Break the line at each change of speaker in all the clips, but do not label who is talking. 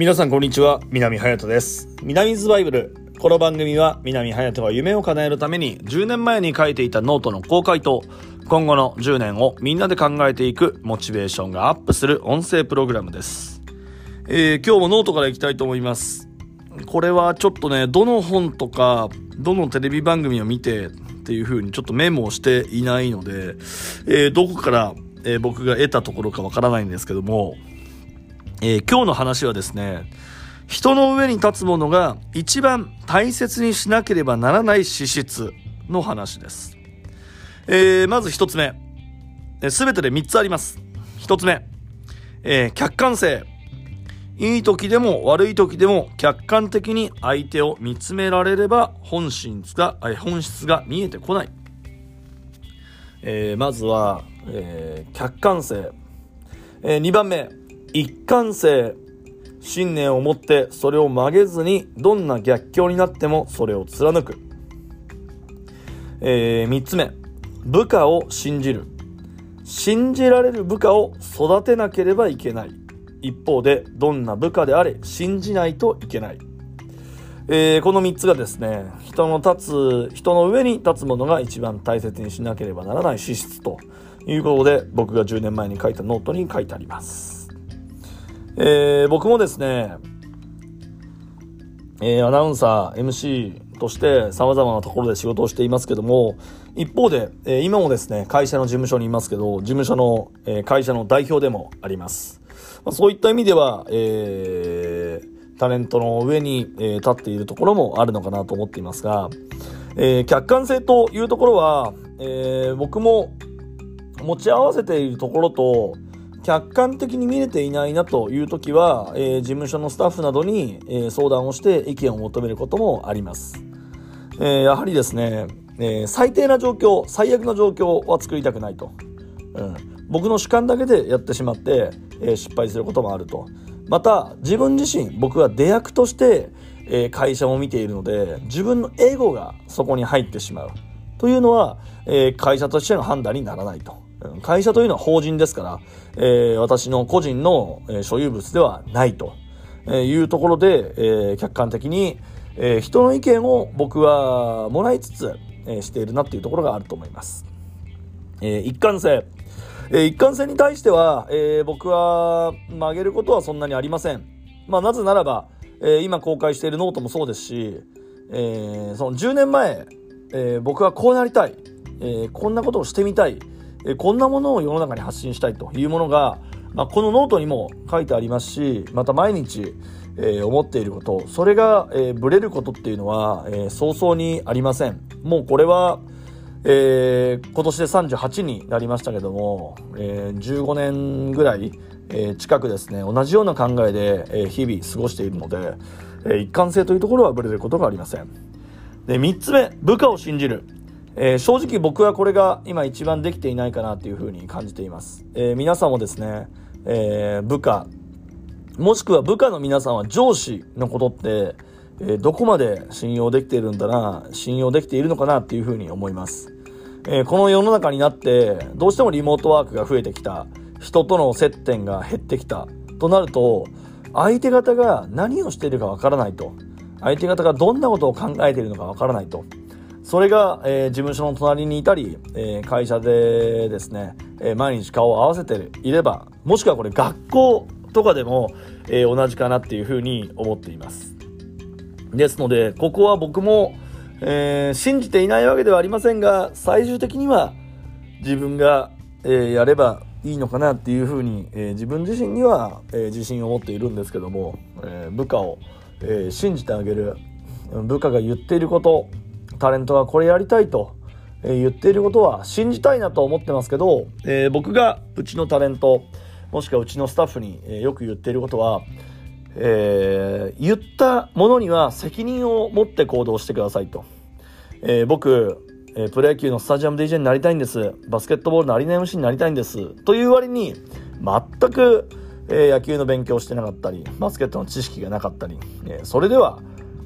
皆さんこんにちは。南隼人です。南ズバイブル。この番組は南隼人が夢を叶えるために10年前に書いていたノートの公開と今後の10年をみんなで考えていくモチベーションがアップする音声プログラムです、えー、今日もノートからいきたいと思います。これはちょっとねどの本とかどのテレビ番組を見てっていう風にちょっとメモをしていないので、えー、どこから、えー、僕が得たところかわからないんですけどもえー、今日の話はですね、人の上に立つものが一番大切にしなければならない資質の話です。えー、まず一つ目。す、べ、てで三つあります。一つ目。えー、客観性。いい時でも悪い時でも客観的に相手を見つめられれば本質が、本質が見えてこない。えー、まずは、えー、客観性。えー、2番目、一貫性信念を持ってそれを曲げずにどんな逆境になってもそれを貫く、えー、3つ目。部下を信じる。信じられる部下を育てなければいけない。一方でどんな部下であれ信じないといけない、えー、この3つがですね人の立つ人の上に立つものが一番大切にしなければならない資質ということで僕が10年前に書いたノートに書いてあります。えー、僕もですね、えー、アナウンサー、MC として様々なところで仕事をしていますけども、一方で、えー、今もですね、会社の事務所にいますけど、事務所の、えー、会社の代表でもあります。まあ、そういった意味では、えー、タレントの上に、えー、立っているところもあるのかなと思っていますが、えー、客観性というところは、えー、僕も持ち合わせているところと、客観的に見れていないなという時は、えー、事務所のスタッフなどに、えー、相談をして意見を求めることもあります。えー、やはりですね、え最低な状況、最悪の状況は作りたくないと。うん、僕の主観だけでやってしまって、え失敗することもあると。また、自分自身、僕は出役として、え会社も見ているので、自分のエゴがそこに入ってしまう。というのは、え会社としての判断にならないと。会社というのは法人ですから、えー、私の個人の、所有物ではないというところで、えー、客観的に、えー、人の意見を僕はもらいつつ、えー、しているなっていうところがあると思います。えー、一貫性。えー、一貫性に対しては、えー、僕は曲げることはそんなにありません。まあ、なぜならば、えー、今公開しているノートもそうですし、えー、その10年前、えー、僕はこうなりたい、えー、こんなことをしてみたい、えこんなものを世の中に発信したいというものが、まあ、このノートにも書いてありますしまた毎日、えー、思っていること。それが、えー、ブレることっていうのは、えー、早々にありません。もうこれは、えー、今年で38になりましたけども、えー、15年ぐらい、え、近くですね同じような考えで、え、日々過ごしているので、え、一貫性というところはブレることがありません。で3つ目部下を信じる。えー、正直僕はこれが今一番できていないかなというふうに感じています。えー、皆さんもですね、えー、部下、もしくは部下の皆さんは上司のことって、えどこまで信用できているんだな、信用できているのかなっていうふうに思います。えこの世の中になって、どうしてもリモートワークが増えてきた、人との接点が減ってきた、となると、相手方が何をしているかわからないと。相手方がどんなことを考えているのかわからないと。それが、えー、事務所の隣にいたり、えー、会社でですね、えー、毎日顔を合わせていれば、もしくはこれ学校とかでも、え同じかなっていうふうに思っています。ですので、ここは僕も、え信じていないわけではありませんが、最終的には自分が、えやればいいのかなっていうふうに、え自分自身には、え自信を持っているんですけども、え部下を、え信じてあげる部下が言っていることタレントがこれやりたいと、え言っていることは信じたいなと思ってますけど、えー、僕がうちのタレント、もしくはうちのスタッフに、えよく言っていることは、えー、言ったものには責任を持って行動してくださいと。えー、僕、えー、プロ野球のスタジアム DJ になりたいんです。バスケットボールのアリーナ MC になりたいんです。という割に、全く、えー、野球の勉強してなかったり、バスケットの知識がなかったり、えー、それでは、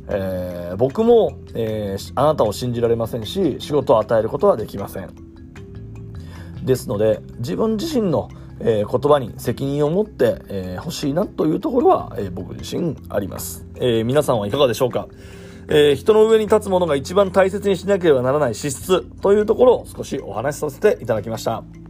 えー、僕も、えー、あなたを信じられませんし仕事を与えることはできませんですので自分自身の、えー、言葉に責任を持って、え欲しいなというところは、え僕自身あります。え皆さんはいかがでしょうか？え人の上に立つ者が一番大切にしなければならない資質というところを少しお話しさせていただきました。